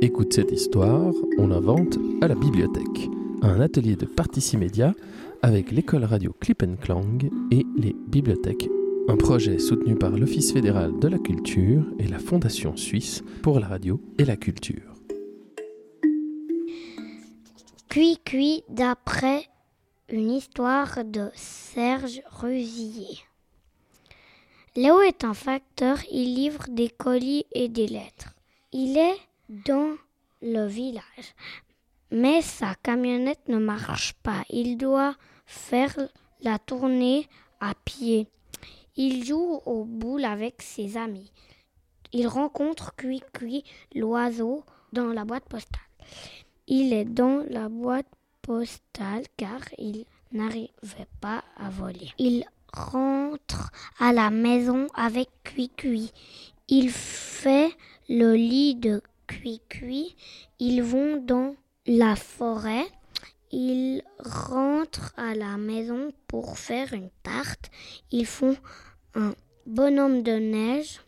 Écoute cette histoire, on invente à la bibliothèque. Un atelier de Particimédia avec l'école radio Clip Clang et les bibliothèques. Un projet soutenu par l'Office fédéral de la culture et la Fondation suisse pour la radio et la culture. Cui Cui d'après une histoire de Serge Rusillier. Léo est un facteur, il livre des colis et des lettres. Il est dans le village, mais sa camionnette ne marche pas. Il doit faire la tournée à pied. Il joue aux boules avec ses amis. Il rencontre Cui Cui, l'oiseau, dans la boîte postale. Il est dans la boîte postale car il n'arrivait pas à voler. Il rentre à la maison avec Cui Cui. Il fait le lit de Cui Cui. Ils vont dans la forêt. Ils rentrent à la maison pour faire une tarte. Ils font un bonhomme de neige.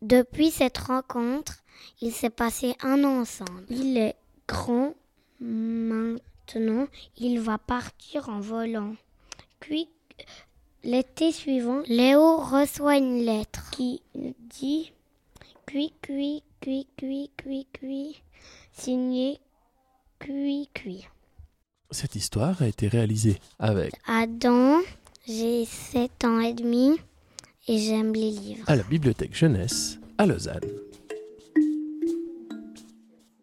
Depuis cette rencontre, il s'est passé un an ensemble. Il est grand maintenant. Il va partir en volant. Puis, l'été suivant, Léo reçoit une lettre qui dit Cui, cui, cui, cui, cui, cui, signé Cui, cui. Cette histoire a été réalisée avec Adam, j'ai 7 ans et demi et j'aime les livres. à la bibliothèque jeunesse à Lausanne.